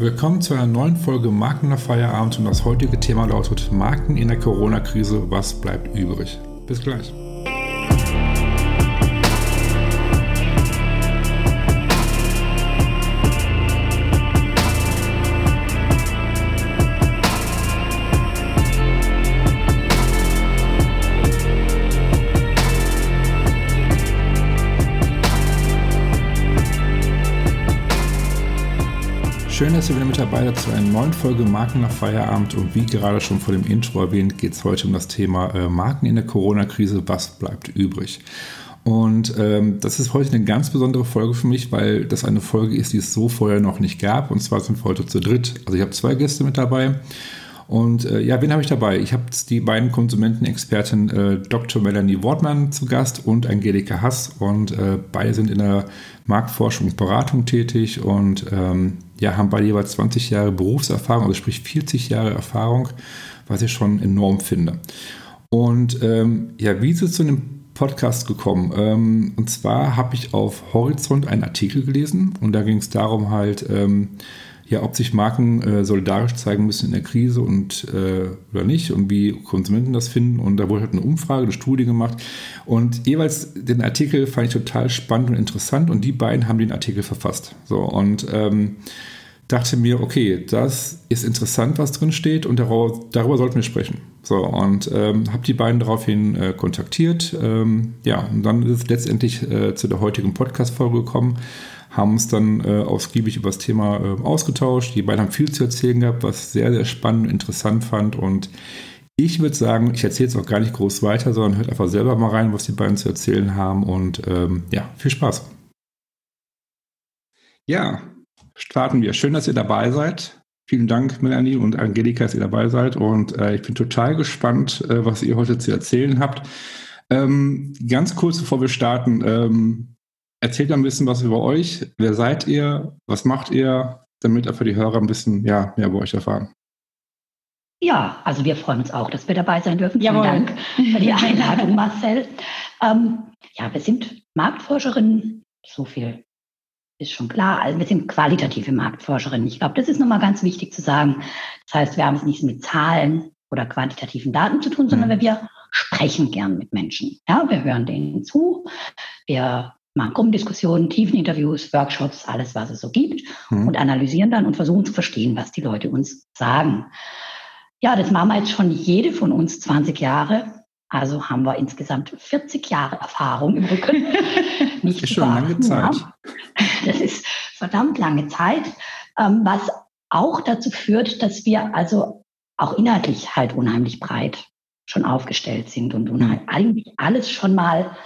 Willkommen zu einer neuen Folge Marken nach Feierabend und das heutige Thema lautet Marken in der Corona-Krise, was bleibt übrig? Bis gleich. Dass ihr wieder mit dabei seid zu einer neuen Folge Marken nach Feierabend. Und wie gerade schon vor dem Intro erwähnt, geht es heute um das Thema äh, Marken in der Corona-Krise. Was bleibt übrig? Und ähm, das ist heute eine ganz besondere Folge für mich, weil das eine Folge ist, die es so vorher noch nicht gab. Und zwar sind wir heute zu dritt. Also ich habe zwei Gäste mit dabei. Und äh, ja, wen habe ich dabei? Ich habe die beiden Konsumentenexperten äh, Dr. Melanie Wortmann zu Gast und Angelika Hass. Und äh, beide sind in der Marktforschung und Beratung tätig und ähm, ja, haben beide jeweils 20 Jahre Berufserfahrung, also sprich 40 Jahre Erfahrung, was ich schon enorm finde. Und ähm, ja, wie ist es zu einem Podcast gekommen? Ähm, und zwar habe ich auf Horizont einen Artikel gelesen und da ging es darum halt, ähm, ja, ob sich Marken äh, solidarisch zeigen müssen in der Krise und äh, oder nicht und wie Konsumenten das finden. Und da wurde halt eine Umfrage, eine Studie gemacht. Und jeweils den Artikel fand ich total spannend und interessant und die beiden haben den Artikel verfasst. So und ähm, dachte mir, okay, das ist interessant, was drin steht und darüber, darüber sollten wir sprechen. So, und ähm, habe die beiden daraufhin äh, kontaktiert. Ähm, ja, und dann ist es letztendlich äh, zu der heutigen Podcast-Folge gekommen haben uns dann äh, ausgiebig über das Thema äh, ausgetauscht. Die beiden haben viel zu erzählen gehabt, was sehr, sehr spannend und interessant fand. Und ich würde sagen, ich erzähle jetzt auch gar nicht groß weiter, sondern hört einfach selber mal rein, was die beiden zu erzählen haben. Und ähm, ja, viel Spaß. Ja, starten wir. Schön, dass ihr dabei seid. Vielen Dank, Melanie und Angelika, dass ihr dabei seid. Und äh, ich bin total gespannt, äh, was ihr heute zu erzählen habt. Ähm, ganz kurz bevor wir starten, ähm, Erzählt ein bisschen was über euch. Wer seid ihr? Was macht ihr? Damit einfach die Hörer ein bisschen ja, mehr über euch erfahren. Ja, also wir freuen uns auch, dass wir dabei sein dürfen. Vielen Jawohl. Dank für die Einladung, Marcel. Ähm, ja, wir sind Marktforscherinnen. So viel ist schon klar. Also wir sind qualitative Marktforscherinnen. Ich glaube, das ist nochmal ganz wichtig zu sagen. Das heißt, wir haben es nicht mit Zahlen oder quantitativen Daten zu tun, sondern mhm. wir sprechen gern mit Menschen. Ja, wir hören denen zu. Wir machen Gruppendiskussionen, Tiefeninterviews, Workshops, alles, was es so gibt mhm. und analysieren dann und versuchen zu verstehen, was die Leute uns sagen. Ja, das machen wir jetzt schon jede von uns 20 Jahre. Also haben wir insgesamt 40 Jahre Erfahrung im Rücken. Nicht das ist schon lange Zeit. Das ist verdammt lange Zeit, ähm, was auch dazu führt, dass wir also auch inhaltlich halt unheimlich breit schon aufgestellt sind und mhm. eigentlich alles schon mal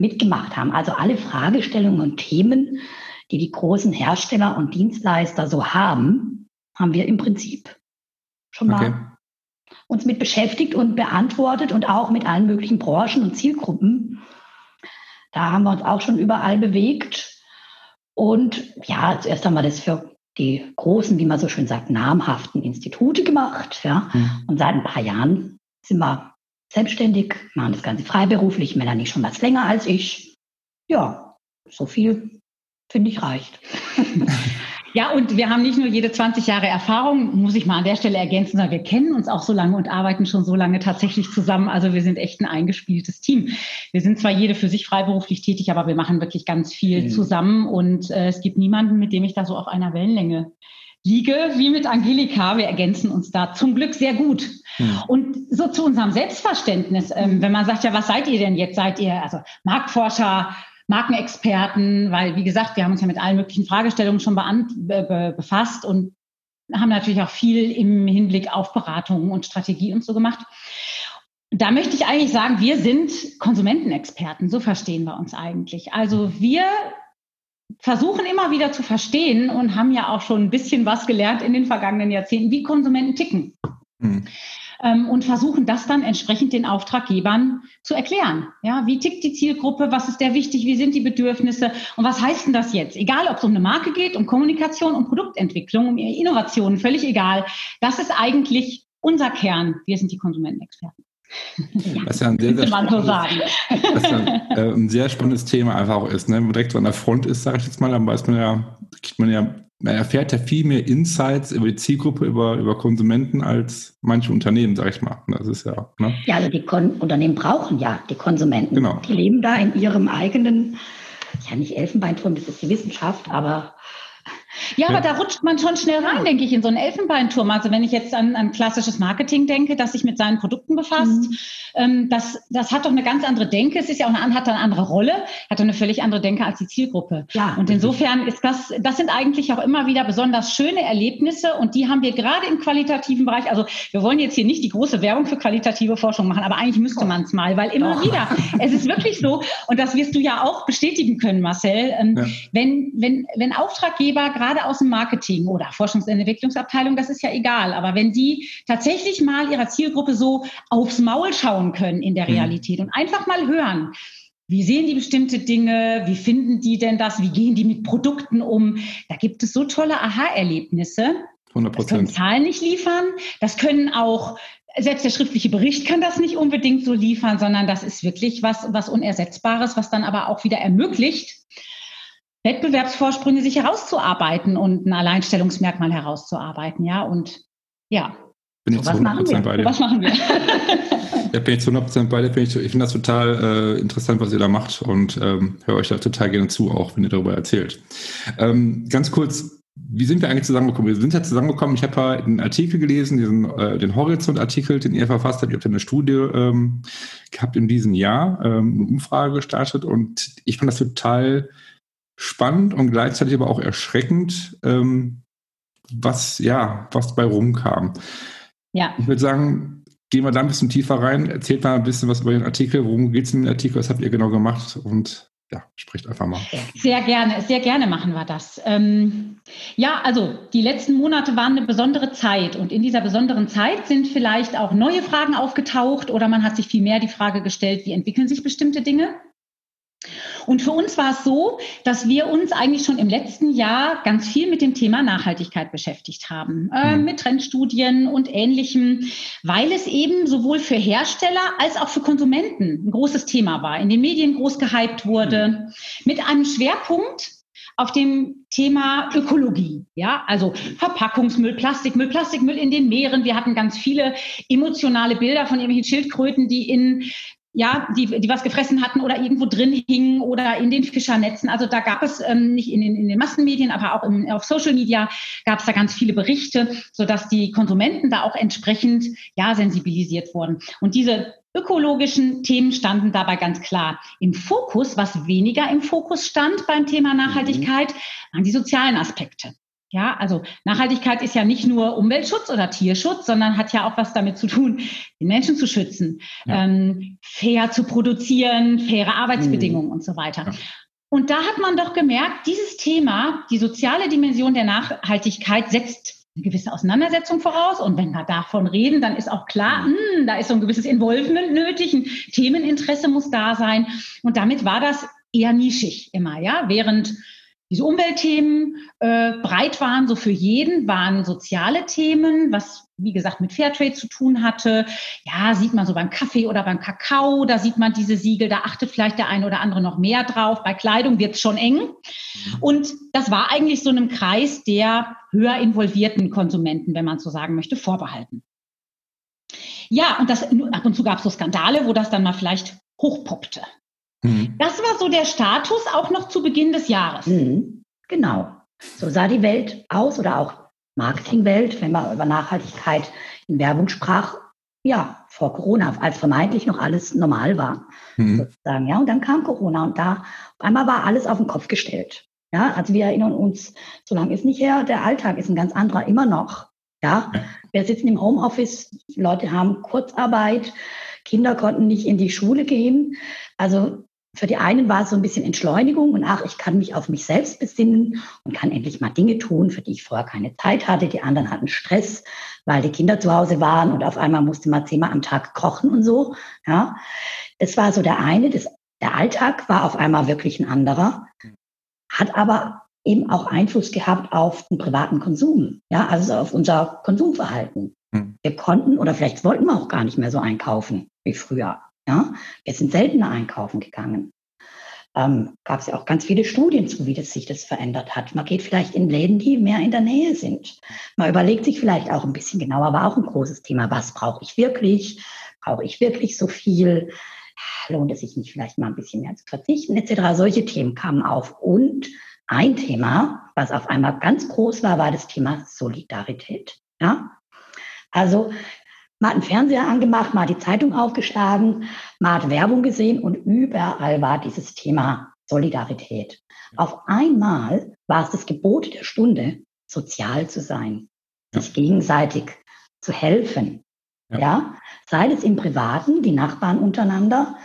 mitgemacht haben. Also alle Fragestellungen und Themen, die die großen Hersteller und Dienstleister so haben, haben wir im Prinzip schon mal okay. uns mit beschäftigt und beantwortet und auch mit allen möglichen Branchen und Zielgruppen. Da haben wir uns auch schon überall bewegt. Und ja, zuerst haben wir das für die großen, wie man so schön sagt, namhaften Institute gemacht. Ja. Mhm. Und seit ein paar Jahren sind wir selbstständig, machen das Ganze freiberuflich. Melanie schon was länger als ich. Ja, so viel finde ich reicht. Ja, und wir haben nicht nur jede 20 Jahre Erfahrung, muss ich mal an der Stelle ergänzen, sondern wir kennen uns auch so lange und arbeiten schon so lange tatsächlich zusammen. Also wir sind echt ein eingespieltes Team. Wir sind zwar jede für sich freiberuflich tätig, aber wir machen wirklich ganz viel mhm. zusammen und äh, es gibt niemanden, mit dem ich da so auf einer Wellenlänge liege, wie mit Angelika. Wir ergänzen uns da zum Glück sehr gut. Hm. Und so zu unserem Selbstverständnis, ähm, wenn man sagt, ja, was seid ihr denn jetzt? Seid ihr also Marktforscher, Markenexperten? Weil, wie gesagt, wir haben uns ja mit allen möglichen Fragestellungen schon be befasst und haben natürlich auch viel im Hinblick auf Beratungen und Strategie und so gemacht. Da möchte ich eigentlich sagen, wir sind Konsumentenexperten, so verstehen wir uns eigentlich. Also wir versuchen immer wieder zu verstehen und haben ja auch schon ein bisschen was gelernt in den vergangenen Jahrzehnten, wie Konsumenten ticken. Mhm. und versuchen das dann entsprechend den Auftraggebern zu erklären. Ja, wie tickt die Zielgruppe? Was ist der wichtig? Wie sind die Bedürfnisse? Und was heißt denn das jetzt? Egal, ob es um eine Marke geht, um Kommunikation, um Produktentwicklung, um Innovationen, völlig egal. Das ist eigentlich unser Kern. Wir sind die Konsumentenexperten. Was ja ein sehr, sehr, spannendes, was ja, äh, ein sehr spannendes Thema einfach auch ist. Ne? Wenn man direkt so an der Front ist, sage ich jetzt mal, dann weiß man ja, kriegt man ja man erfährt ja viel mehr Insights über die Zielgruppe, über, über Konsumenten als manche Unternehmen, sag ich mal. Das ist ja. Ne? Ja, also die Kon Unternehmen brauchen ja die Konsumenten. Genau. Die leben da in ihrem eigenen, ja nicht Elfenbeinturm, das ist die Wissenschaft, aber ja, aber da rutscht man schon schnell rein, denke ich, in so einen Elfenbeinturm. Also wenn ich jetzt an, an klassisches Marketing denke, das sich mit seinen Produkten befasst, mhm. ähm, das, das hat doch eine ganz andere Denke. Es ist ja auch eine, hat eine andere Rolle, hat eine völlig andere Denke als die Zielgruppe. Ja. Und insofern ist das, das sind eigentlich auch immer wieder besonders schöne Erlebnisse und die haben wir gerade im qualitativen Bereich. Also wir wollen jetzt hier nicht die große Werbung für qualitative Forschung machen, aber eigentlich müsste man es mal, weil immer oh. wieder, es ist wirklich so, und das wirst du ja auch bestätigen können, Marcel, ähm, ja. wenn, wenn, wenn Auftraggeber gerade aus dem Marketing oder Forschungs- und Entwicklungsabteilung, das ist ja egal. Aber wenn die tatsächlich mal ihrer Zielgruppe so aufs Maul schauen können in der mhm. Realität mhm. und einfach mal hören, wie sehen die bestimmte Dinge? Wie finden die denn das? Wie gehen die mit Produkten um? Da gibt es so tolle Aha-Erlebnisse. 100 Prozent. Das können Zahlen nicht liefern. Das können auch, selbst der schriftliche Bericht kann das nicht unbedingt so liefern, sondern das ist wirklich was, was Unersetzbares, was dann aber auch wieder ermöglicht, Wettbewerbsvorsprünge sich herauszuarbeiten und ein Alleinstellungsmerkmal herauszuarbeiten, ja. Und ja. Bin so, was machen wir? bei dir. Was machen wir? ja, bin ich zu 100% bei dir. Ich, ich finde das total äh, interessant, was ihr da macht und ähm, höre euch da total gerne zu, auch wenn ihr darüber erzählt. Ähm, ganz kurz, wie sind wir eigentlich zusammengekommen? Wir sind ja zusammengekommen, ich habe ja einen Artikel gelesen, diesen, äh, den Horizont-Artikel, den ihr verfasst habt. Ihr habt ja eine Studie ähm, gehabt in diesem Jahr, ähm, eine Umfrage gestartet und ich fand das total spannend und gleichzeitig aber auch erschreckend, ähm, was ja, was bei rumkam. Ja. Ich würde sagen, gehen wir da ein bisschen tiefer rein, erzählt mal ein bisschen was über den Artikel, worum geht es in dem Artikel, was habt ihr genau gemacht und ja, spricht einfach mal. Sehr gerne, sehr gerne machen wir das. Ähm, ja, also die letzten Monate waren eine besondere Zeit und in dieser besonderen Zeit sind vielleicht auch neue Fragen aufgetaucht oder man hat sich viel mehr die Frage gestellt, wie entwickeln sich bestimmte Dinge? Und für uns war es so, dass wir uns eigentlich schon im letzten Jahr ganz viel mit dem Thema Nachhaltigkeit beschäftigt haben, äh, mhm. mit Trendstudien und Ähnlichem, weil es eben sowohl für Hersteller als auch für Konsumenten ein großes Thema war, in den Medien groß gehypt wurde, mhm. mit einem Schwerpunkt auf dem Thema Ökologie. Ja, also Verpackungsmüll, Plastikmüll, Plastikmüll in den Meeren. Wir hatten ganz viele emotionale Bilder von irgendwelchen Schildkröten, die in ja, die, die was gefressen hatten oder irgendwo drin hingen oder in den Fischernetzen. Also da gab es ähm, nicht in den, in den Massenmedien, aber auch im, auf Social Media gab es da ganz viele Berichte, sodass die Konsumenten da auch entsprechend ja sensibilisiert wurden. Und diese ökologischen Themen standen dabei ganz klar im Fokus. Was weniger im Fokus stand beim Thema Nachhaltigkeit, waren die sozialen Aspekte. Ja, also Nachhaltigkeit ist ja nicht nur Umweltschutz oder Tierschutz, sondern hat ja auch was damit zu tun, den Menschen zu schützen, ja. ähm, fair zu produzieren, faire Arbeitsbedingungen mhm. und so weiter. Ja. Und da hat man doch gemerkt, dieses Thema, die soziale Dimension der Nachhaltigkeit setzt eine gewisse Auseinandersetzung voraus. Und wenn wir davon reden, dann ist auch klar, mh, hm, da ist so ein gewisses Involvement nötig, ein Themeninteresse muss da sein. Und damit war das eher nischig immer, ja, während diese Umweltthemen äh, breit waren, so für jeden, waren soziale Themen, was wie gesagt mit Fairtrade zu tun hatte. Ja, sieht man so beim Kaffee oder beim Kakao, da sieht man diese Siegel, da achtet vielleicht der eine oder andere noch mehr drauf. Bei Kleidung wird es schon eng. Mhm. Und das war eigentlich so einem Kreis der höher involvierten Konsumenten, wenn man so sagen möchte, vorbehalten. Ja, und das, ab und zu gab es so Skandale, wo das dann mal vielleicht hochpoppte. Mhm. Das war so der Status auch noch zu Beginn des Jahres. Mhm. Genau. So sah die Welt aus oder auch Marketingwelt, wenn man über Nachhaltigkeit in Werbung sprach, ja, vor Corona, als vermeintlich noch alles normal war, mhm. sozusagen. Ja, und dann kam Corona und da auf einmal war alles auf den Kopf gestellt. Ja, also wir erinnern uns, so lange ist nicht her, der Alltag ist ein ganz anderer, immer noch. Ja, ja. wir sitzen im Homeoffice, Leute haben Kurzarbeit, Kinder konnten nicht in die Schule gehen. Also für die einen war es so ein bisschen Entschleunigung und ach, ich kann mich auf mich selbst besinnen und kann endlich mal Dinge tun, für die ich vorher keine Zeit hatte. Die anderen hatten Stress, weil die Kinder zu Hause waren und auf einmal musste man zehnmal am Tag kochen und so. Ja, das war so der eine. Das, der Alltag war auf einmal wirklich ein anderer, hat aber eben auch Einfluss gehabt auf den privaten Konsum. Ja, also auf unser Konsumverhalten. Hm. Wir konnten oder vielleicht wollten wir auch gar nicht mehr so einkaufen wie früher. Ja, wir sind seltener einkaufen gegangen. ähm, gab es ja auch ganz viele Studien zu, wie das sich das verändert hat. Man geht vielleicht in Läden, die mehr in der Nähe sind. Man überlegt sich vielleicht auch ein bisschen genauer, war auch ein großes Thema. Was brauche ich wirklich? Brauche ich wirklich so viel? Lohnt es sich nicht vielleicht mal ein bisschen mehr zu verzichten, etc. Solche Themen kamen auf. Und ein Thema, was auf einmal ganz groß war, war das Thema Solidarität. Ja? Also man hat einen Fernseher angemacht, man hat die Zeitung aufgeschlagen, man hat Werbung gesehen und überall war dieses Thema Solidarität. Auf einmal war es das Gebot der Stunde, sozial zu sein, ja. sich gegenseitig zu helfen. Ja. ja, sei es im Privaten, die Nachbarn untereinander,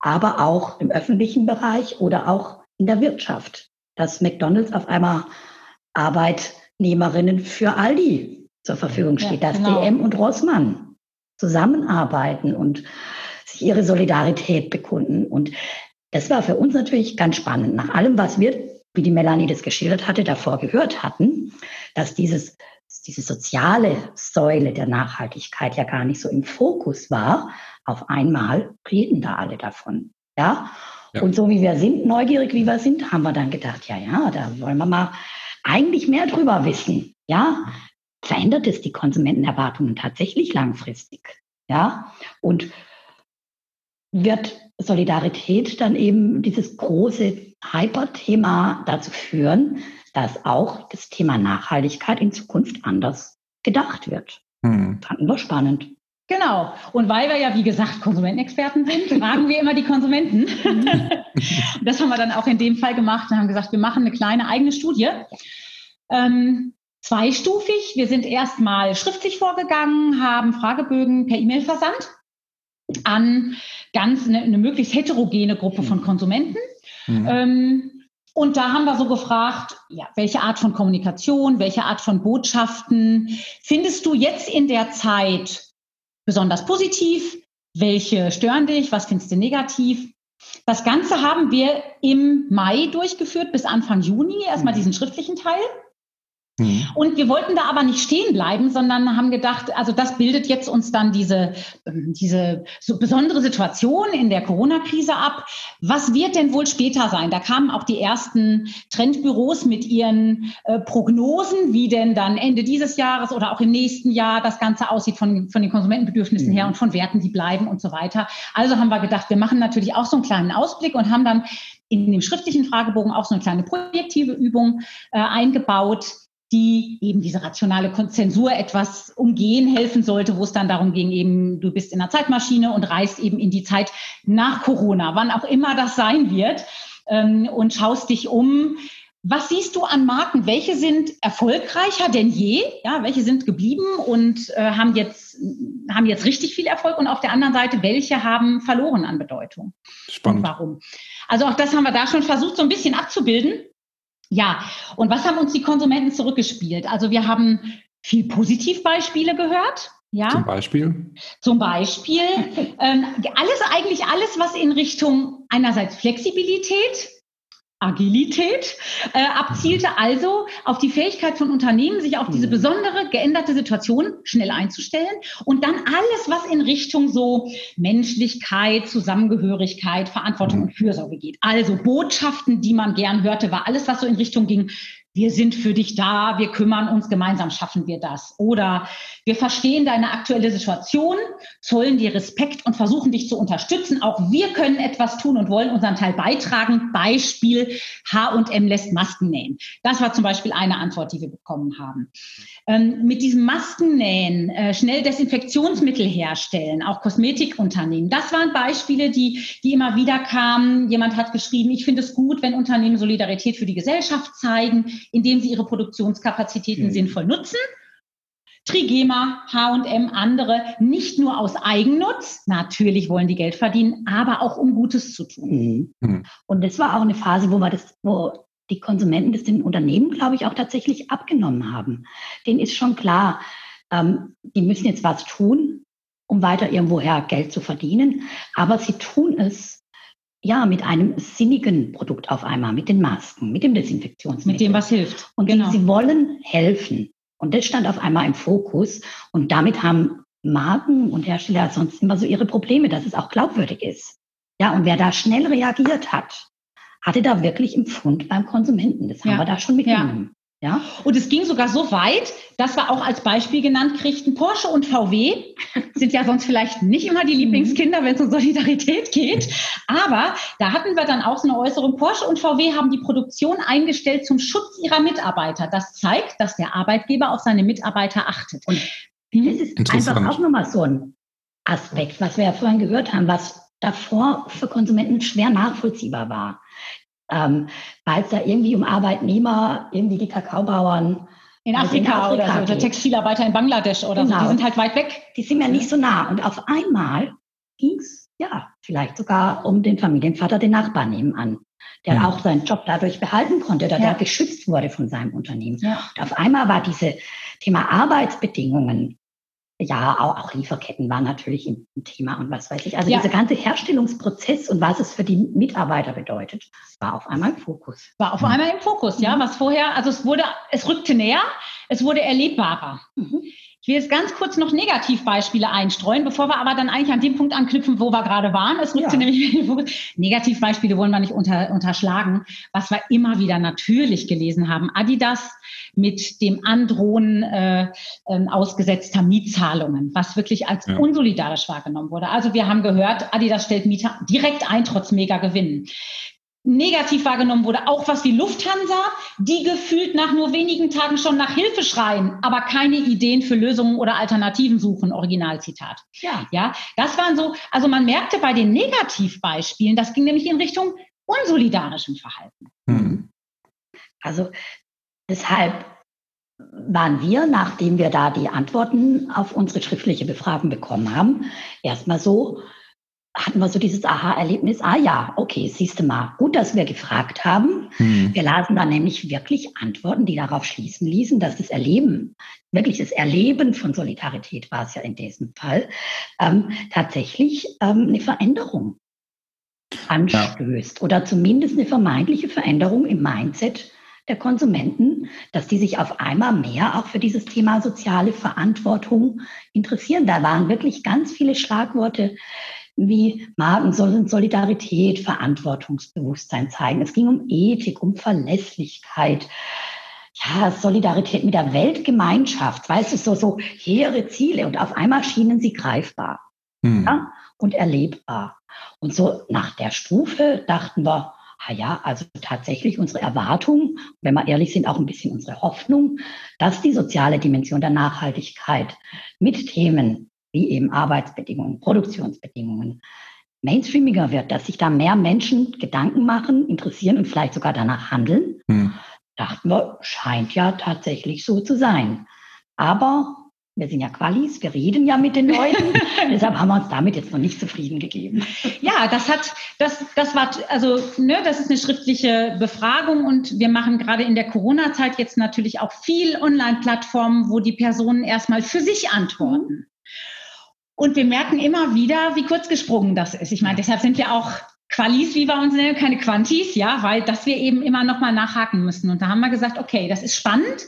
aber auch im öffentlichen Bereich oder auch in der Wirtschaft. Dass McDonalds auf einmal Arbeitnehmerinnen für Aldi zur Verfügung steht, ja, dass genau. DM und Rossmann zusammenarbeiten und sich ihre Solidarität bekunden. Und das war für uns natürlich ganz spannend. Nach allem, was wir, wie die Melanie das geschildert hatte, davor gehört hatten, dass dieses, diese soziale Säule der Nachhaltigkeit ja gar nicht so im Fokus war, auf einmal reden da alle davon. Ja? ja. Und so wie wir sind, neugierig wie wir sind, haben wir dann gedacht, ja, ja, da wollen wir mal eigentlich mehr drüber wissen. Ja, verändert es die Konsumentenerwartungen tatsächlich langfristig? Ja, und wird Solidarität dann eben dieses große Hyperthema dazu führen, dass auch das Thema Nachhaltigkeit in Zukunft anders gedacht wird. Hm. Fanden wir spannend. Genau. Und weil wir ja, wie gesagt, Konsumentenexperten sind, fragen wir immer die Konsumenten. das haben wir dann auch in dem Fall gemacht und haben gesagt, wir machen eine kleine eigene Studie. Ähm, zweistufig. Wir sind erstmal schriftlich vorgegangen, haben Fragebögen per E-Mail versandt an ganz eine, eine, möglichst heterogene Gruppe von Konsumenten. Mhm. Ähm, und da haben wir so gefragt, ja, welche Art von Kommunikation, welche Art von Botschaften findest du jetzt in der Zeit besonders positiv? Welche stören dich? Was findest du negativ? Das Ganze haben wir im Mai durchgeführt bis Anfang Juni, erstmal mhm. diesen schriftlichen Teil. Mhm. Und wir wollten da aber nicht stehen bleiben, sondern haben gedacht, also das bildet jetzt uns dann diese, ähm, diese so besondere Situation in der Corona-Krise ab. Was wird denn wohl später sein? Da kamen auch die ersten Trendbüros mit ihren äh, Prognosen, wie denn dann Ende dieses Jahres oder auch im nächsten Jahr das Ganze aussieht von, von den Konsumentenbedürfnissen mhm. her und von Werten, die bleiben und so weiter. Also haben wir gedacht, wir machen natürlich auch so einen kleinen Ausblick und haben dann in dem schriftlichen Fragebogen auch so eine kleine projektive Übung äh, eingebaut, die eben diese rationale Zensur etwas umgehen helfen sollte, wo es dann darum ging, eben du bist in einer Zeitmaschine und reist eben in die Zeit nach Corona, wann auch immer das sein wird, ähm, und schaust dich um. Was siehst du an Marken? Welche sind erfolgreicher denn je? Ja, welche sind geblieben und äh, haben jetzt haben jetzt richtig viel Erfolg? Und auf der anderen Seite, welche haben verloren an Bedeutung? Spannend. Und warum? Also auch das haben wir da schon versucht, so ein bisschen abzubilden. Ja, und was haben uns die Konsumenten zurückgespielt? Also wir haben viel Positivbeispiele gehört. Ja. Zum Beispiel? Zum Beispiel ähm, alles, eigentlich alles, was in Richtung einerseits Flexibilität, Agilität äh, abzielte, also auf die Fähigkeit von Unternehmen, sich auf diese mhm. besondere geänderte Situation schnell einzustellen und dann alles, was in Richtung so Menschlichkeit, Zusammengehörigkeit, Verantwortung mhm. und Fürsorge geht. Also Botschaften, die man gern hörte, war alles, was so in Richtung ging, wir sind für dich da, wir kümmern uns, gemeinsam schaffen wir das. Oder wir verstehen deine aktuelle Situation, zollen dir Respekt und versuchen dich zu unterstützen. Auch wir können etwas tun und wollen unseren Teil beitragen. Beispiel H&M lässt Masken nähen. Das war zum Beispiel eine Antwort, die wir bekommen haben. Ähm, mit diesem Maskennähen äh, schnell Desinfektionsmittel herstellen, auch Kosmetikunternehmen. Das waren Beispiele, die, die immer wieder kamen. Jemand hat geschrieben, ich finde es gut, wenn Unternehmen Solidarität für die Gesellschaft zeigen indem sie ihre Produktionskapazitäten mhm. sinnvoll nutzen. Trigema, H&M, andere, nicht nur aus Eigennutz, natürlich wollen die Geld verdienen, aber auch um Gutes zu tun. Mhm. Und das war auch eine Phase, wo wir das, wo die Konsumenten das den Unternehmen, glaube ich, auch tatsächlich abgenommen haben. Denen ist schon klar, ähm, die müssen jetzt was tun, um weiter irgendwoher Geld zu verdienen, aber sie tun es ja, mit einem sinnigen Produkt auf einmal, mit den Masken, mit dem Desinfektionsmittel. Mit dem, was hilft. Und genau. sie wollen helfen. Und das stand auf einmal im Fokus. Und damit haben Marken und Hersteller sonst immer so ihre Probleme, dass es auch glaubwürdig ist. Ja, und wer da schnell reagiert hat, hatte da wirklich einen Pfund beim Konsumenten. Das haben ja. wir da schon mitgenommen. Ja. Und es ging sogar so weit, dass wir auch als Beispiel genannt kriegten, Porsche und VW sind ja sonst vielleicht nicht immer die Lieblingskinder, wenn es um Solidarität geht. Aber da hatten wir dann auch so eine Äußerung, Porsche und VW haben die Produktion eingestellt zum Schutz ihrer Mitarbeiter. Das zeigt, dass der Arbeitgeber auf seine Mitarbeiter achtet. Und das ist einfach auch nochmal so ein Aspekt, was wir ja vorhin gehört haben, was davor für Konsumenten schwer nachvollziehbar war ähm, weil es da irgendwie um Arbeitnehmer, irgendwie die Kakaobauern in Afrika, in Afrika oder so, oder Textilarbeiter in Bangladesch oder genau. so, die sind halt weit weg. Die sind ja nicht so nah. Und auf einmal ging es, ja, vielleicht sogar um den Familienvater, den Nachbarn nebenan, der ja. auch seinen Job dadurch behalten konnte, der, ja. der geschützt wurde von seinem Unternehmen. Ja. Und auf einmal war diese Thema Arbeitsbedingungen ja, auch, auch Lieferketten waren natürlich ein Thema und was weiß ich. Also ja. dieser ganze Herstellungsprozess und was es für die Mitarbeiter bedeutet, war auf einmal im Fokus. War auf einmal im Fokus, ja. Mhm. Was vorher, also es wurde, es rückte näher, es wurde erlebbarer. Mhm. Ich will jetzt ganz kurz noch Negativbeispiele einstreuen, bevor wir aber dann eigentlich an dem Punkt anknüpfen, wo wir gerade waren. Es rückte ja. nämlich Negativbeispiele wollen wir nicht unter, unterschlagen. Was wir immer wieder natürlich gelesen haben. Adidas mit dem Androhen äh, äh, ausgesetzter Mietzahlungen, was wirklich als ja. unsolidarisch wahrgenommen wurde. Also wir haben gehört, Adidas stellt Mieter direkt ein, trotz Mega-Gewinnen negativ wahrgenommen wurde, auch was die Lufthansa, die gefühlt nach nur wenigen Tagen schon nach Hilfe schreien, aber keine Ideen für Lösungen oder Alternativen suchen, Originalzitat. Ja. Ja, das waren so, also man merkte bei den Negativbeispielen, das ging nämlich in Richtung unsolidarischem Verhalten. Mhm. Also deshalb waren wir, nachdem wir da die Antworten auf unsere schriftliche Befragung bekommen haben, erstmal so, hatten wir so dieses Aha-Erlebnis, ah ja, okay, siehst du mal, gut, dass wir gefragt haben. Hm. Wir lasen da nämlich wirklich Antworten, die darauf schließen ließen, dass das Erleben, wirklich das Erleben von Solidarität war es ja in diesem Fall, ähm, tatsächlich ähm, eine Veränderung anstößt ja. oder zumindest eine vermeintliche Veränderung im Mindset der Konsumenten, dass die sich auf einmal mehr auch für dieses Thema soziale Verantwortung interessieren. Da waren wirklich ganz viele Schlagworte wie Marken sollen Solidarität, Verantwortungsbewusstsein zeigen. Es ging um Ethik, um Verlässlichkeit, ja, Solidarität mit der Weltgemeinschaft, weißt du, so, so hehre Ziele und auf einmal schienen sie greifbar hm. ja, und erlebbar. Und so nach der Stufe dachten wir, ah ja, also tatsächlich unsere Erwartung, wenn wir ehrlich sind, auch ein bisschen unsere Hoffnung, dass die soziale Dimension der Nachhaltigkeit mit Themen wie eben Arbeitsbedingungen, Produktionsbedingungen, mainstreamiger wird, dass sich da mehr Menschen Gedanken machen, interessieren und vielleicht sogar danach handeln, hm. dachten wir, scheint ja tatsächlich so zu sein. Aber wir sind ja Qualis, wir reden ja mit den Leuten, deshalb haben wir uns damit jetzt noch nicht zufrieden gegeben. Ja, das hat, das, das war, also, ne, das ist eine schriftliche Befragung und wir machen gerade in der Corona-Zeit jetzt natürlich auch viel Online-Plattformen, wo die Personen erstmal für sich antworten. Und wir merken immer wieder, wie kurz gesprungen das ist. Ich meine, deshalb sind wir auch Qualis, wie wir uns nennen, keine Quantis, ja, weil dass wir eben immer nochmal nachhaken müssen. Und da haben wir gesagt, okay, das ist spannend.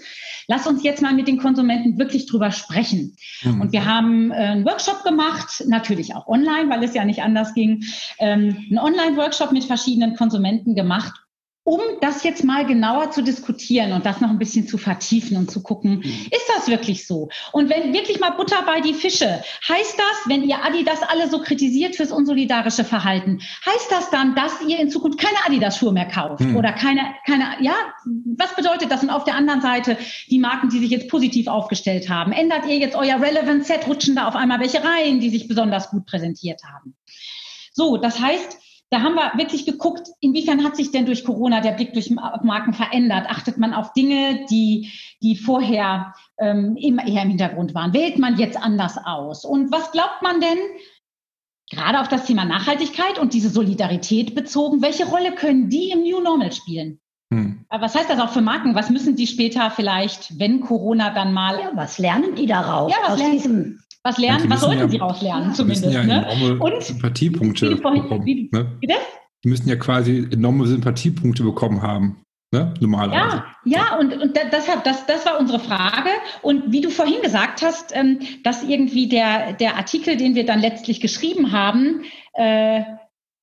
Lass uns jetzt mal mit den Konsumenten wirklich drüber sprechen. Mhm. Und wir haben äh, einen Workshop gemacht, natürlich auch online, weil es ja nicht anders ging. Ähm, einen Online-Workshop mit verschiedenen Konsumenten gemacht, um das jetzt mal genauer zu diskutieren und das noch ein bisschen zu vertiefen und zu gucken, mhm. ist das wirklich so? Und wenn wirklich mal Butter bei die Fische, heißt das, wenn ihr Adidas alle so kritisiert fürs unsolidarische Verhalten, heißt das dann, dass ihr in Zukunft keine Adidas-Schuhe mehr kauft mhm. oder keine, keine, ja, was bedeutet das? Und auf der anderen Seite die Marken, die sich jetzt positiv aufgestellt haben, ändert ihr jetzt euer Relevant Set, rutschen da auf einmal welche rein, die sich besonders gut präsentiert haben? So, das heißt, da haben wir wirklich geguckt, inwiefern hat sich denn durch Corona der Blick durch Marken verändert? Achtet man auf Dinge, die, die vorher ähm, immer eher im Hintergrund waren? Wählt man jetzt anders aus? Und was glaubt man denn, gerade auf das Thema Nachhaltigkeit und diese Solidarität bezogen, welche Rolle können die im New Normal spielen? Hm. Was heißt das auch für Marken? Was müssen die später vielleicht, wenn Corona dann mal. Ja, was lernen die daraus? Ja, was aus lernen, diesem was lernen, was sollten ja, sie raus lernen zumindest. Ja ne? Und Sympathiepunkte vorhin, bekommen. Wie, ne? Bitte? Die müssen ja quasi enorme Sympathiepunkte bekommen haben. Ne? Normalerweise. Ja, ja, und, und deshalb, das, das war unsere Frage. Und wie du vorhin gesagt hast, ähm, dass irgendwie der, der Artikel, den wir dann letztlich geschrieben haben, äh,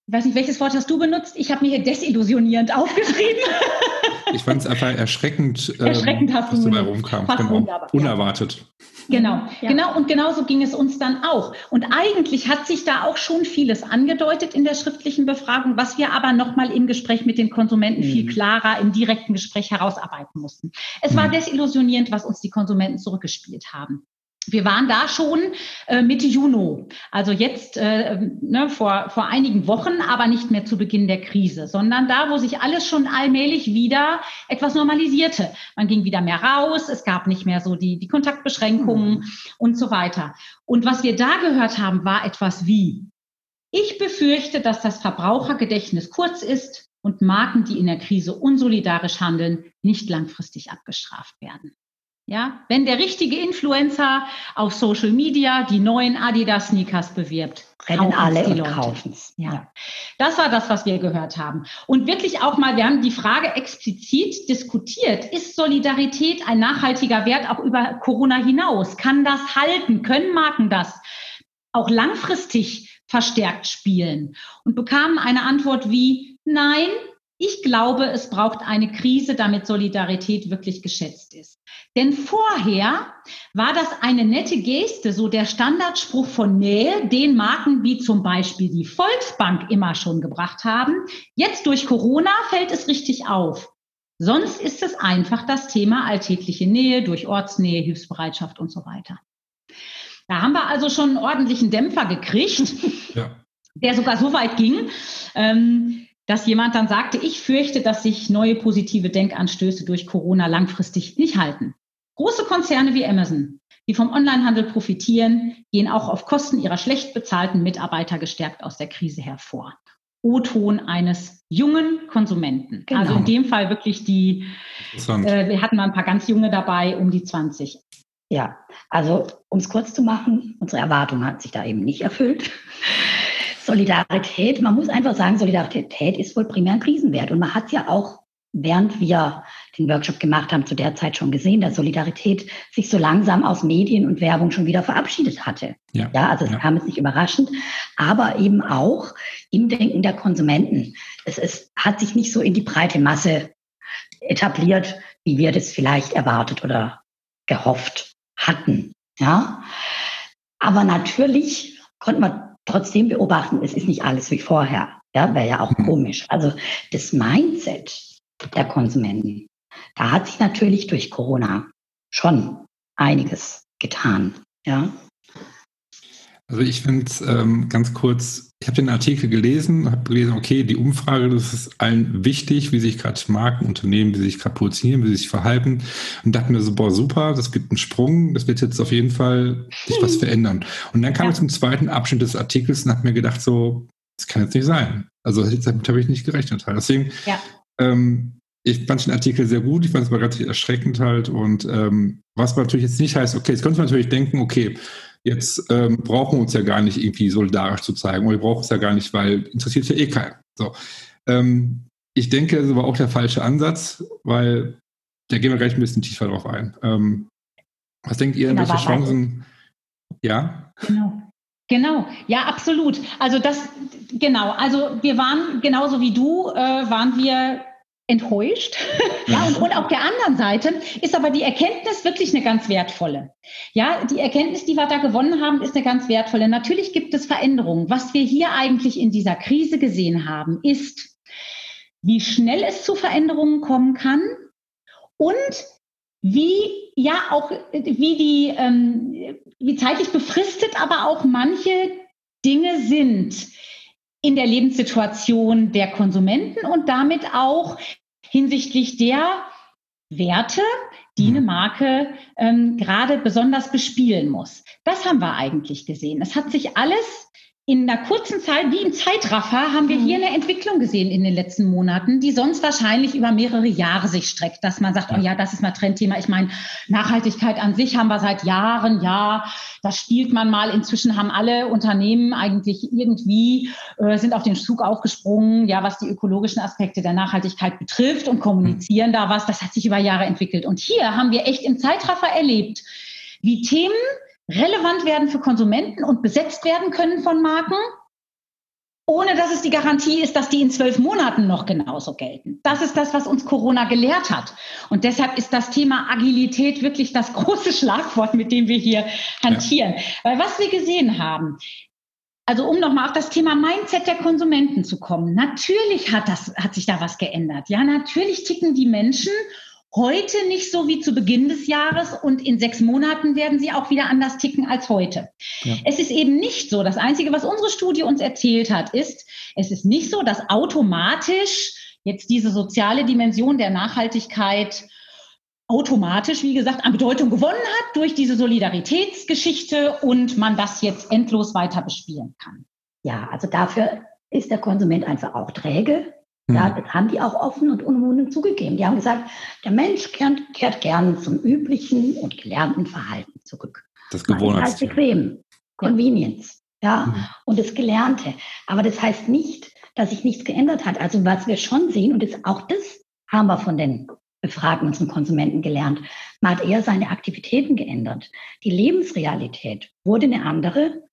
ich weiß nicht, welches Wort hast du benutzt? Ich habe mir hier desillusionierend aufgeschrieben. ich fand es einfach erschreckend, ähm, erschreckend hast was dabei rumkam. Genau. Unerwartet. Genau, ja. genau. Und genauso ging es uns dann auch. Und eigentlich hat sich da auch schon vieles angedeutet in der schriftlichen Befragung, was wir aber nochmal im Gespräch mit den Konsumenten mhm. viel klarer im direkten Gespräch herausarbeiten mussten. Es mhm. war desillusionierend, was uns die Konsumenten zurückgespielt haben wir waren da schon äh, Mitte Juni, also jetzt äh, ne, vor, vor einigen Wochen, aber nicht mehr zu Beginn der Krise, sondern da, wo sich alles schon allmählich wieder etwas normalisierte. Man ging wieder mehr raus, es gab nicht mehr so die, die Kontaktbeschränkungen mhm. und so weiter. Und was wir da gehört haben, war etwas wie, ich befürchte, dass das Verbrauchergedächtnis kurz ist und Marken, die in der Krise unsolidarisch handeln, nicht langfristig abgestraft werden. Ja, wenn der richtige Influencer auf Social Media die neuen Adidas Sneakers bewirbt, rennen alle die und kaufen. Ja. ja. Das war das, was wir gehört haben. Und wirklich auch mal, wir haben die Frage explizit diskutiert. Ist Solidarität ein nachhaltiger Wert auch über Corona hinaus? Kann das halten? Können Marken das auch langfristig verstärkt spielen? Und bekamen eine Antwort wie, nein, ich glaube, es braucht eine Krise, damit Solidarität wirklich geschätzt ist. Denn vorher war das eine nette Geste, so der Standardspruch von Nähe, den Marken wie zum Beispiel die Volksbank immer schon gebracht haben. Jetzt durch Corona fällt es richtig auf. Sonst ist es einfach das Thema alltägliche Nähe durch Ortsnähe, Hilfsbereitschaft und so weiter. Da haben wir also schon einen ordentlichen Dämpfer gekriegt, ja. der sogar so weit ging, ähm, dass jemand dann sagte, ich fürchte, dass sich neue positive Denkanstöße durch Corona langfristig nicht halten. Große Konzerne wie Amazon, die vom Onlinehandel profitieren, gehen auch auf Kosten ihrer schlecht bezahlten Mitarbeiter gestärkt aus der Krise hervor. O-Ton eines jungen Konsumenten. Genau. Also in dem Fall wirklich die, äh, wir hatten mal ein paar ganz junge dabei, um die 20. Ja, also um es kurz zu machen, unsere Erwartung hat sich da eben nicht erfüllt. Solidarität, man muss einfach sagen, Solidarität ist wohl primär ein Krisenwert. Und man hat es ja auch, während wir den Workshop gemacht haben, zu der Zeit schon gesehen, dass Solidarität sich so langsam aus Medien und Werbung schon wieder verabschiedet hatte. Ja, ja also es ja. kam jetzt nicht überraschend, aber eben auch im Denken der Konsumenten. Es ist, hat sich nicht so in die breite Masse etabliert, wie wir das vielleicht erwartet oder gehofft hatten. Ja, aber natürlich konnte man trotzdem beobachten, es ist nicht alles wie vorher. Ja, wäre ja auch mhm. komisch. Also das Mindset der Konsumenten, da hat sich natürlich durch Corona schon einiges getan. Ja. Also ich finde es ähm, ganz kurz, ich habe den Artikel gelesen, habe gelesen, okay, die Umfrage, das ist allen wichtig, wie sich gerade Marken, Unternehmen, wie sich gerade positionieren, wie sie sich verhalten und dachte mir so, boah, super, das gibt einen Sprung, das wird jetzt auf jeden Fall sich was hm. verändern. Und dann kam ja. ich zum zweiten Abschnitt des Artikels und habe mir gedacht so, das kann jetzt nicht sein. Also damit habe ich nicht gerechnet halt. Deswegen, ja. ähm, ich fand den Artikel sehr gut, ich fand es aber relativ erschreckend halt und ähm, was natürlich jetzt nicht heißt, okay, jetzt könnte man natürlich denken, okay, jetzt ähm, brauchen wir uns ja gar nicht irgendwie solidarisch zu zeigen oder wir brauchen es ja gar nicht, weil interessiert ja eh keinen. So. Ähm, ich denke, das war auch der falsche Ansatz, weil da gehen wir gleich ein bisschen tiefer drauf ein. Ähm, was denkt ihr, genau, welche Chancen? Ja? Genau. Genau, ja, absolut. Also das, genau, also wir waren genauso wie du, äh, waren wir enttäuscht. ja, und, und auf der anderen Seite ist aber die Erkenntnis wirklich eine ganz wertvolle. Ja, die Erkenntnis, die wir da gewonnen haben, ist eine ganz wertvolle. Natürlich gibt es Veränderungen. Was wir hier eigentlich in dieser Krise gesehen haben, ist, wie schnell es zu Veränderungen kommen kann und wie ja auch wie die ähm, wie zeitlich befristet aber auch manche Dinge sind in der Lebenssituation der Konsumenten und damit auch hinsichtlich der Werte, die eine mhm. Marke ähm, gerade besonders bespielen muss. Das haben wir eigentlich gesehen. Es hat sich alles in einer kurzen Zeit, wie im Zeitraffer, haben wir hier mhm. eine Entwicklung gesehen in den letzten Monaten, die sonst wahrscheinlich über mehrere Jahre sich streckt, dass man sagt, oh ja, das ist mal Trendthema. Ich meine, Nachhaltigkeit an sich haben wir seit Jahren, ja, das spielt man mal. Inzwischen haben alle Unternehmen eigentlich irgendwie, äh, sind auf den Zug aufgesprungen, ja, was die ökologischen Aspekte der Nachhaltigkeit betrifft und kommunizieren da was. Das hat sich über Jahre entwickelt. Und hier haben wir echt im Zeitraffer erlebt, wie Themen relevant werden für Konsumenten und besetzt werden können von Marken, ohne dass es die Garantie ist, dass die in zwölf Monaten noch genauso gelten. Das ist das, was uns Corona gelehrt hat. Und deshalb ist das Thema Agilität wirklich das große Schlagwort, mit dem wir hier hantieren. Ja. Weil was wir gesehen haben, also um nochmal auf das Thema Mindset der Konsumenten zu kommen. Natürlich hat das, hat sich da was geändert. Ja, natürlich ticken die Menschen heute nicht so wie zu Beginn des Jahres und in sechs Monaten werden sie auch wieder anders ticken als heute. Ja. Es ist eben nicht so. Das Einzige, was unsere Studie uns erzählt hat, ist, es ist nicht so, dass automatisch jetzt diese soziale Dimension der Nachhaltigkeit automatisch, wie gesagt, an Bedeutung gewonnen hat durch diese Solidaritätsgeschichte und man das jetzt endlos weiter bespielen kann. Ja, also dafür ist der Konsument einfach auch träge. Ja, mhm. das haben die auch offen und unumwunden zugegeben. Die haben gesagt, der Mensch kehrt, kehrt gern zum üblichen und gelernten Verhalten zurück. Das Gewohnheit. Das heißt bequem, Convenience, ja, mhm. und das Gelernte. Aber das heißt nicht, dass sich nichts geändert hat. Also was wir schon sehen, und das, auch das haben wir von den befragten unseren Konsumenten gelernt. Man hat eher seine Aktivitäten geändert. Die Lebensrealität wurde eine andere.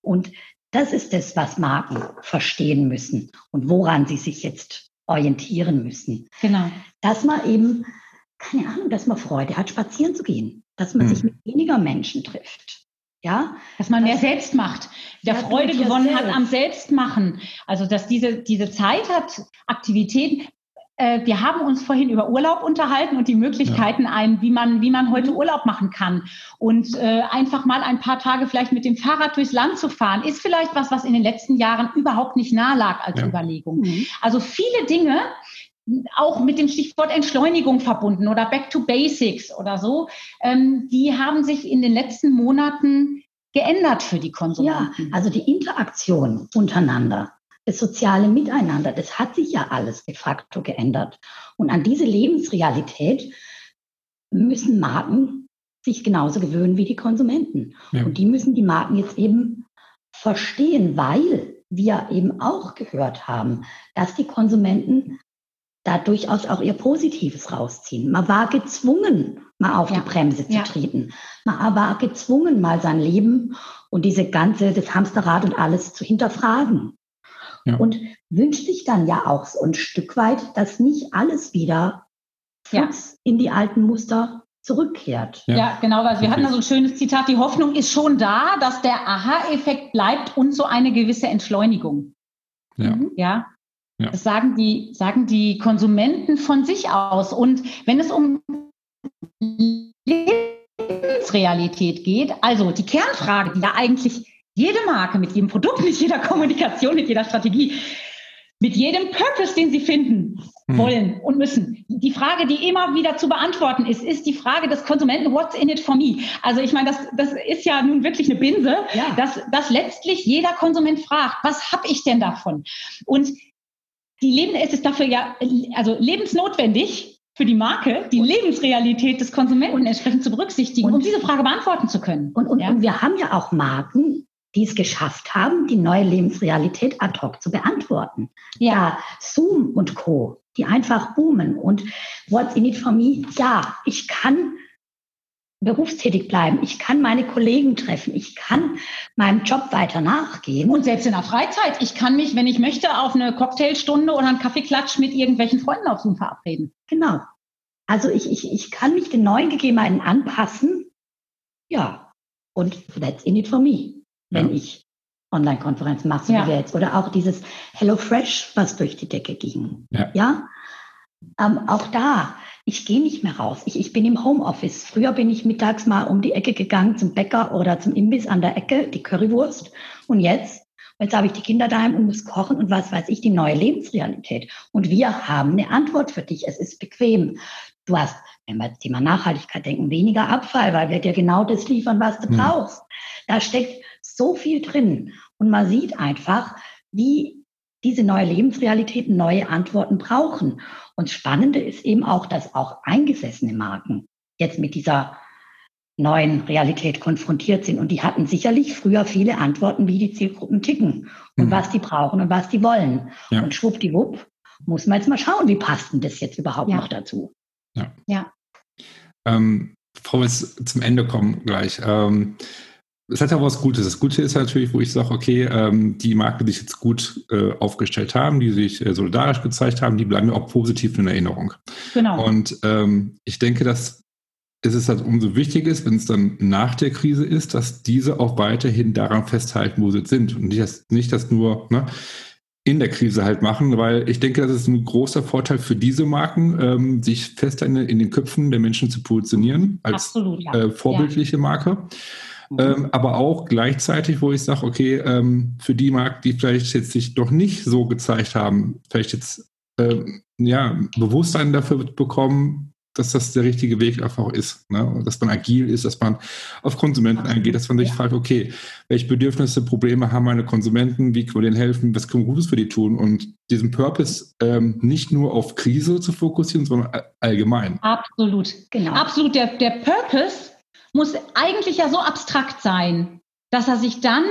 Und das ist das, was Marken verstehen müssen und woran sie sich jetzt orientieren müssen. Genau. Dass man eben, keine Ahnung, dass man Freude hat, spazieren zu gehen, dass man hm. sich mit weniger Menschen trifft. Ja, dass man mehr selbst macht, der Freude gewonnen selbst. hat am Selbstmachen. Also, dass diese, diese Zeit hat, Aktivitäten, wir haben uns vorhin über Urlaub unterhalten und die Möglichkeiten ja. ein, wie man, wie man heute Urlaub machen kann. Und äh, einfach mal ein paar Tage vielleicht mit dem Fahrrad durchs Land zu fahren, ist vielleicht was, was in den letzten Jahren überhaupt nicht nahe lag als ja. Überlegung. Mhm. Also viele Dinge, auch mit dem Stichwort Entschleunigung verbunden oder Back to Basics oder so, ähm, die haben sich in den letzten Monaten geändert für die Konsumenten. Ja, also die Interaktion untereinander das soziale Miteinander, das hat sich ja alles de facto geändert. Und an diese Lebensrealität müssen Marken sich genauso gewöhnen wie die Konsumenten. Ja. Und die müssen die Marken jetzt eben verstehen, weil wir eben auch gehört haben, dass die Konsumenten da durchaus auch ihr Positives rausziehen. Man war gezwungen, mal auf ja. die Bremse zu ja. treten. Man war gezwungen, mal sein Leben und diese ganze, das Hamsterrad und alles zu hinterfragen. Ja. Und wünscht sich dann ja auch so ein Stück weit, dass nicht alles wieder ja. in die alten Muster zurückkehrt. Ja, ja genau, weil wir hatten da so ein schönes Zitat, die Hoffnung ist schon da, dass der Aha-Effekt bleibt und so eine gewisse Entschleunigung. Ja. Mhm. ja. ja. Das sagen die, sagen die Konsumenten von sich aus. Und wenn es um Lebensrealität geht, also die Kernfrage, die da eigentlich jede Marke, mit jedem Produkt, mit jeder Kommunikation, mit jeder Strategie, mit jedem Purpose, den sie finden hm. wollen und müssen. Die Frage, die immer wieder zu beantworten ist, ist die Frage des Konsumenten, what's in it for me? Also ich meine, das, das ist ja nun wirklich eine Binse, ja. dass, dass letztlich jeder Konsument fragt, was habe ich denn davon? Und die Leben, es ist dafür ja also lebensnotwendig, für die Marke die Lebensrealität des Konsumenten entsprechend zu berücksichtigen, und, um diese Frage beantworten zu können. Und, und, ja? und wir haben ja auch Marken, die es geschafft haben, die neue Lebensrealität ad hoc zu beantworten. Ja, ja Zoom und Co., die einfach boomen. Und what's in it for me? Ja, ich kann berufstätig bleiben. Ich kann meine Kollegen treffen. Ich kann meinem Job weiter nachgehen. Und selbst in der Freizeit. Ich kann mich, wenn ich möchte, auf eine Cocktailstunde oder einen Kaffeeklatsch mit irgendwelchen Freunden auf Zoom verabreden. Genau. Also ich, ich, ich kann mich den neuen Gegebenheiten anpassen. Ja. Und that's in it for me wenn ja. ich Online-Konferenzen mache, so ja. wie jetzt. Oder auch dieses Hello Fresh, was durch die Decke ging. Ja. ja? Ähm, auch da, ich gehe nicht mehr raus. Ich, ich bin im Homeoffice. Früher bin ich mittags mal um die Ecke gegangen zum Bäcker oder zum Imbiss an der Ecke, die Currywurst. Und jetzt? Jetzt habe ich die Kinder daheim und muss kochen und was weiß ich, die neue Lebensrealität. Und wir haben eine Antwort für dich. Es ist bequem. Du hast, wenn wir das Thema Nachhaltigkeit denken, weniger Abfall, weil wir dir genau das liefern, was du hm. brauchst. Da steckt so viel drin. Und man sieht einfach, wie diese neue Lebensrealität neue Antworten brauchen. Und Spannende ist eben auch, dass auch eingesessene Marken jetzt mit dieser neuen Realität konfrontiert sind. Und die hatten sicherlich früher viele Antworten, wie die Zielgruppen ticken und mhm. was die brauchen und was die wollen. Ja. Und schwuppdiwupp muss man jetzt mal schauen, wie passt denn das jetzt überhaupt ja. noch dazu. Ja. ja. Ähm, bevor wir zum Ende kommen gleich. Ähm, es hat ja was Gutes. Das Gute ist natürlich, wo ich sage, okay, ähm, die Marken, die sich jetzt gut äh, aufgestellt haben, die sich äh, solidarisch gezeigt haben, die bleiben mir auch positiv in Erinnerung. Genau. Und ähm, ich denke, dass es ist halt umso wichtiger ist, wenn es dann nach der Krise ist, dass diese auch weiterhin daran festhalten, wo sie sind. Und nicht, dass, nicht, dass nur ne, in der Krise halt machen, weil ich denke, das ist ein großer Vorteil für diese Marken, ähm, sich fest in, in, den Köpfen der Menschen zu positionieren als Absolut, ja. äh, vorbildliche ja. Marke. Mhm. Ähm, aber auch gleichzeitig, wo ich sage, okay, ähm, für die Marken, die vielleicht jetzt sich doch nicht so gezeigt haben, vielleicht jetzt ähm, ja, Bewusstsein dafür bekommen, dass das der richtige Weg einfach auch ist. Ne? Dass man agil ist, dass man auf Konsumenten eingeht, dass man sich ja. fragt, okay, welche Bedürfnisse, Probleme haben meine Konsumenten, wie können wir denen helfen, was können wir Gutes für die tun und diesen Purpose ähm, nicht nur auf Krise zu fokussieren, sondern allgemein. Absolut, genau. Absolut. Der, der Purpose muss eigentlich ja so abstrakt sein, dass er sich dann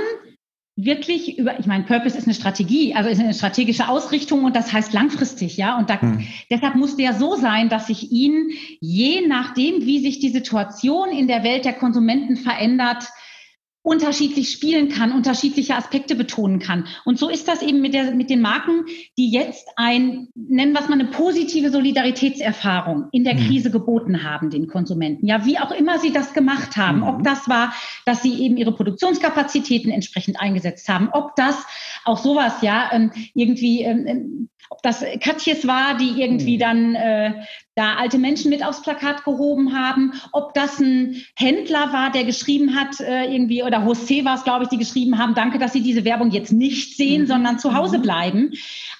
wirklich über, ich meine, Purpose ist eine Strategie, also ist eine strategische Ausrichtung und das heißt langfristig, ja. Und da, hm. deshalb muss der so sein, dass ich ihn je nachdem, wie sich die Situation in der Welt der Konsumenten verändert, unterschiedlich spielen kann, unterschiedliche Aspekte betonen kann. Und so ist das eben mit, der, mit den Marken, die jetzt ein, nennen wir es mal eine positive Solidaritätserfahrung in der mhm. Krise geboten haben, den Konsumenten. Ja, wie auch immer sie das gemacht haben. Mhm. Ob das war, dass sie eben ihre Produktionskapazitäten entsprechend eingesetzt haben. Ob das auch sowas, ja, ähm, irgendwie, ähm, ähm, ob das Katjes war, die irgendwie mhm. dann äh, da alte Menschen mit aufs Plakat gehoben haben, ob das ein Händler war, der geschrieben hat, äh, irgendwie, oder José war es, glaube ich, die geschrieben haben, danke, dass Sie diese Werbung jetzt nicht sehen, mhm. sondern zu Hause mhm. bleiben.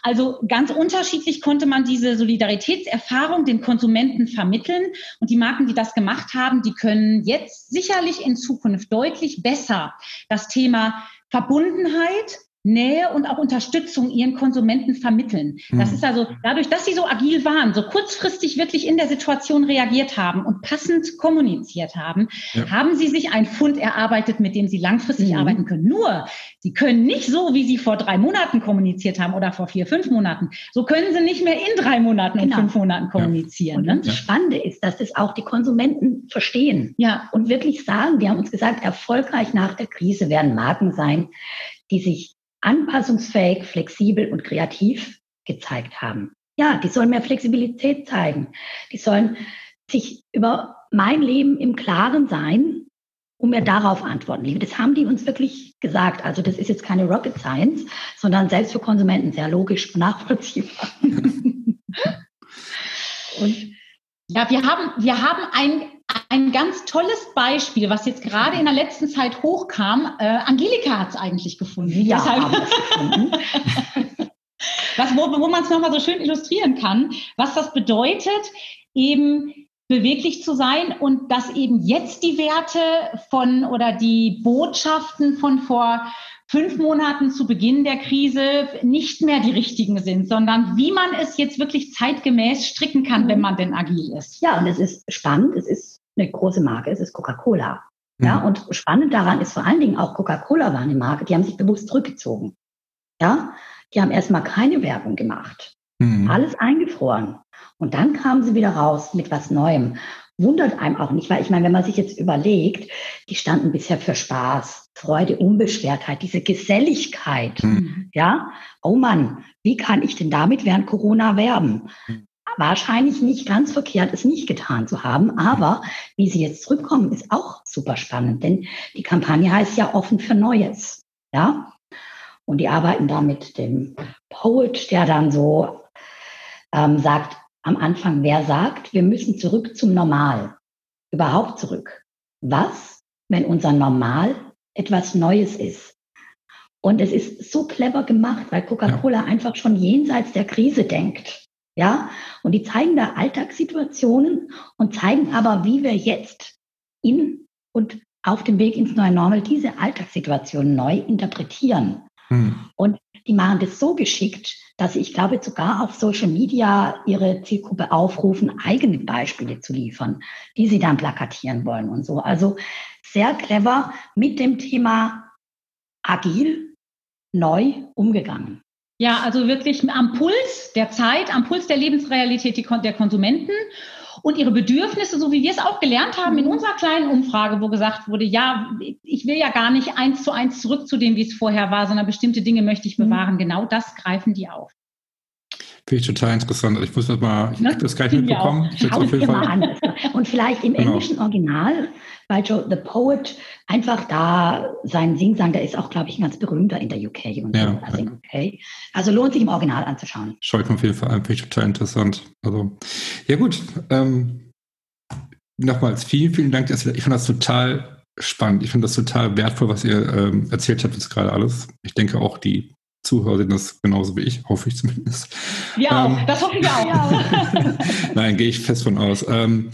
Also ganz unterschiedlich konnte man diese Solidaritätserfahrung den Konsumenten vermitteln. Und die Marken, die das gemacht haben, die können jetzt sicherlich in Zukunft deutlich besser das Thema Verbundenheit, Nähe und auch Unterstützung ihren Konsumenten vermitteln. Das mhm. ist also dadurch, dass sie so agil waren, so kurzfristig wirklich in der Situation reagiert haben und passend kommuniziert haben, ja. haben sie sich ein Fund erarbeitet, mit dem sie langfristig mhm. arbeiten können. Nur, sie können nicht so, wie sie vor drei Monaten kommuniziert haben oder vor vier, fünf Monaten. So können sie nicht mehr in drei Monaten genau. und fünf Monaten kommunizieren. Ja. Und ne? das Spannende ist, dass es auch die Konsumenten verstehen ja. und wirklich sagen, wir haben uns gesagt, erfolgreich nach der Krise werden Marken sein, die sich anpassungsfähig, flexibel und kreativ gezeigt haben. Ja, die sollen mehr Flexibilität zeigen. Die sollen sich über mein Leben im Klaren sein und mir darauf antworten lieben. Das haben die uns wirklich gesagt. Also das ist jetzt keine Rocket Science, sondern selbst für Konsumenten sehr logisch und nachvollziehbar. und ja, wir haben, wir haben ein, ein ganz tolles Beispiel, was jetzt gerade in der letzten Zeit hochkam. Äh, Angelika hat es eigentlich gefunden. Ja, gefunden. was, wo, wo man es nochmal so schön illustrieren kann, was das bedeutet, eben beweglich zu sein und dass eben jetzt die Werte von oder die Botschaften von vor fünf Monaten zu Beginn der Krise nicht mehr die richtigen sind, sondern wie man es jetzt wirklich zeitgemäß stricken kann, wenn man denn agil ist. Ja, und es ist spannend. Es ist eine große Marke. Es ist Coca-Cola. Ja, mhm. und spannend daran ist vor allen Dingen auch Coca-Cola war eine Marke, die haben sich bewusst zurückgezogen. Ja, die haben erstmal keine Werbung gemacht. Mhm. Alles eingefroren. Und dann kamen sie wieder raus mit was Neuem wundert einem auch nicht, weil ich meine, wenn man sich jetzt überlegt, die standen bisher für Spaß, Freude, Unbeschwertheit, diese Geselligkeit. Mhm. Ja, oh Mann, wie kann ich denn damit während Corona werben? Wahrscheinlich nicht ganz verkehrt, es nicht getan zu haben, aber wie sie jetzt zurückkommen, ist auch super spannend, denn die Kampagne heißt ja offen für Neues. Ja, und die arbeiten da mit dem Poet, der dann so ähm, sagt, am Anfang, wer sagt, wir müssen zurück zum Normal, überhaupt zurück. Was, wenn unser Normal etwas Neues ist? Und es ist so clever gemacht, weil Coca-Cola ja. einfach schon jenseits der Krise denkt. Ja, und die zeigen da Alltagssituationen und zeigen aber, wie wir jetzt in und auf dem Weg ins neue Normal diese Alltagssituationen neu interpretieren. Hm. Und die machen das so geschickt, dass ich glaube, sogar auf Social Media ihre Zielgruppe aufrufen, eigene Beispiele zu liefern, die sie dann plakatieren wollen und so. Also sehr clever mit dem Thema agil, neu umgegangen. Ja, also wirklich am Puls der Zeit, am Puls der Lebensrealität der Konsumenten und ihre Bedürfnisse, so wie wir es auch gelernt haben in mhm. unserer kleinen Umfrage, wo gesagt wurde, ja, ich will ja gar nicht eins zu eins zurück zu dem, wie es vorher war, sondern bestimmte Dinge möchte ich mhm. bewahren. Genau das greifen die auf. Finde ich total interessant. Ich muss das mal, ich ne? habe das gar nicht mitbekommen. Schau auf jeden Fall. An. Und vielleicht im genau. englischen Original, weil Joe The Poet einfach da seinen Singsang, der ist auch, glaube ich, ein ganz berühmter in der UK und ja, so, also in UK. Also lohnt sich im Original anzuschauen. Schau ich mir auf jeden Fall an, finde ich total interessant. Also, ja gut. Ähm, nochmals vielen, vielen Dank. Ich fand das total spannend. Ich finde das total wertvoll, was ihr ähm, erzählt habt jetzt gerade alles. Ich denke auch die Zuhörer sehen das genauso wie ich, hoffe ich zumindest. Ja, ähm, das hoffen wir auch. Nein, gehe ich fest von aus. Ähm,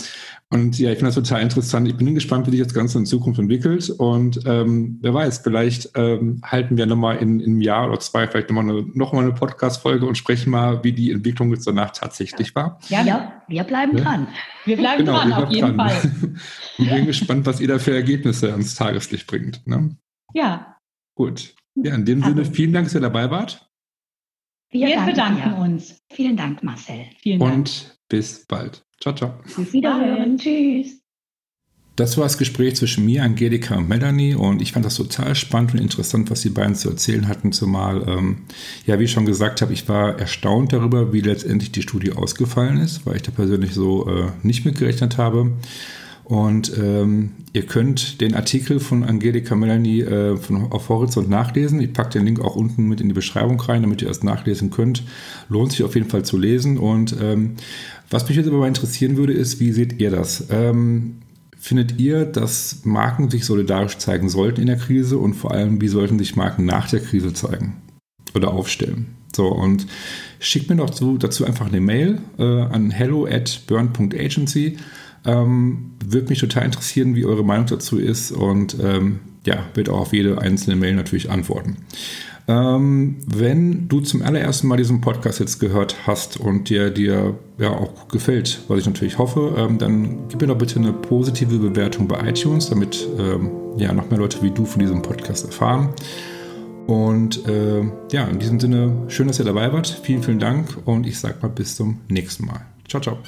und ja, ich finde das total interessant. Ich bin gespannt, wie sich das Ganze in Zukunft entwickelt. Und ähm, wer weiß, vielleicht ähm, halten wir nochmal in, in einem Jahr oder zwei vielleicht nochmal eine, noch eine Podcast-Folge und sprechen mal, wie die Entwicklung jetzt danach tatsächlich war. Ja, ja wir bleiben ja. dran. Wir bleiben genau, dran, auf jeden dran. Fall. und bin gespannt, was ihr da für Ergebnisse ans Tageslicht bringt. Ne? Ja. Gut. Ja, in dem Sinne, vielen Dank, dass ihr dabei wart. Wir, Wir bedanken dir. uns. Vielen Dank, Marcel. Vielen Dank. Und bis bald. Ciao, ciao. Auf Wiederhören. Tschüss. Das war das Gespräch zwischen mir, Angelika und Melanie und ich fand das total spannend und interessant, was die beiden zu erzählen hatten, zumal, ähm, ja, wie ich schon gesagt habe, ich war erstaunt darüber, wie letztendlich die Studie ausgefallen ist, weil ich da persönlich so äh, nicht mitgerechnet habe. Und ähm, ihr könnt den Artikel von Angelika Melanie äh, von, auf Horizont nachlesen. Ich packe den Link auch unten mit in die Beschreibung rein, damit ihr das nachlesen könnt. Lohnt sich auf jeden Fall zu lesen. Und ähm, was mich jetzt aber mal interessieren würde, ist, wie seht ihr das? Ähm, findet ihr, dass Marken sich solidarisch zeigen sollten in der Krise und vor allem, wie sollten sich Marken nach der Krise zeigen oder aufstellen? So, und schickt mir doch dazu, dazu einfach eine Mail äh, an hello at burn.agency ähm, Würde mich total interessieren, wie eure Meinung dazu ist und ähm, ja, wird auch auf jede einzelne Mail natürlich antworten. Ähm, wenn du zum allerersten Mal diesen Podcast jetzt gehört hast und dir, dir ja auch gefällt, was ich natürlich hoffe, ähm, dann gib mir doch bitte eine positive Bewertung bei iTunes, damit ähm, ja noch mehr Leute wie du von diesem Podcast erfahren. Und äh, ja, in diesem Sinne, schön, dass ihr dabei wart. Vielen, vielen Dank und ich sage mal bis zum nächsten Mal. Ciao, ciao.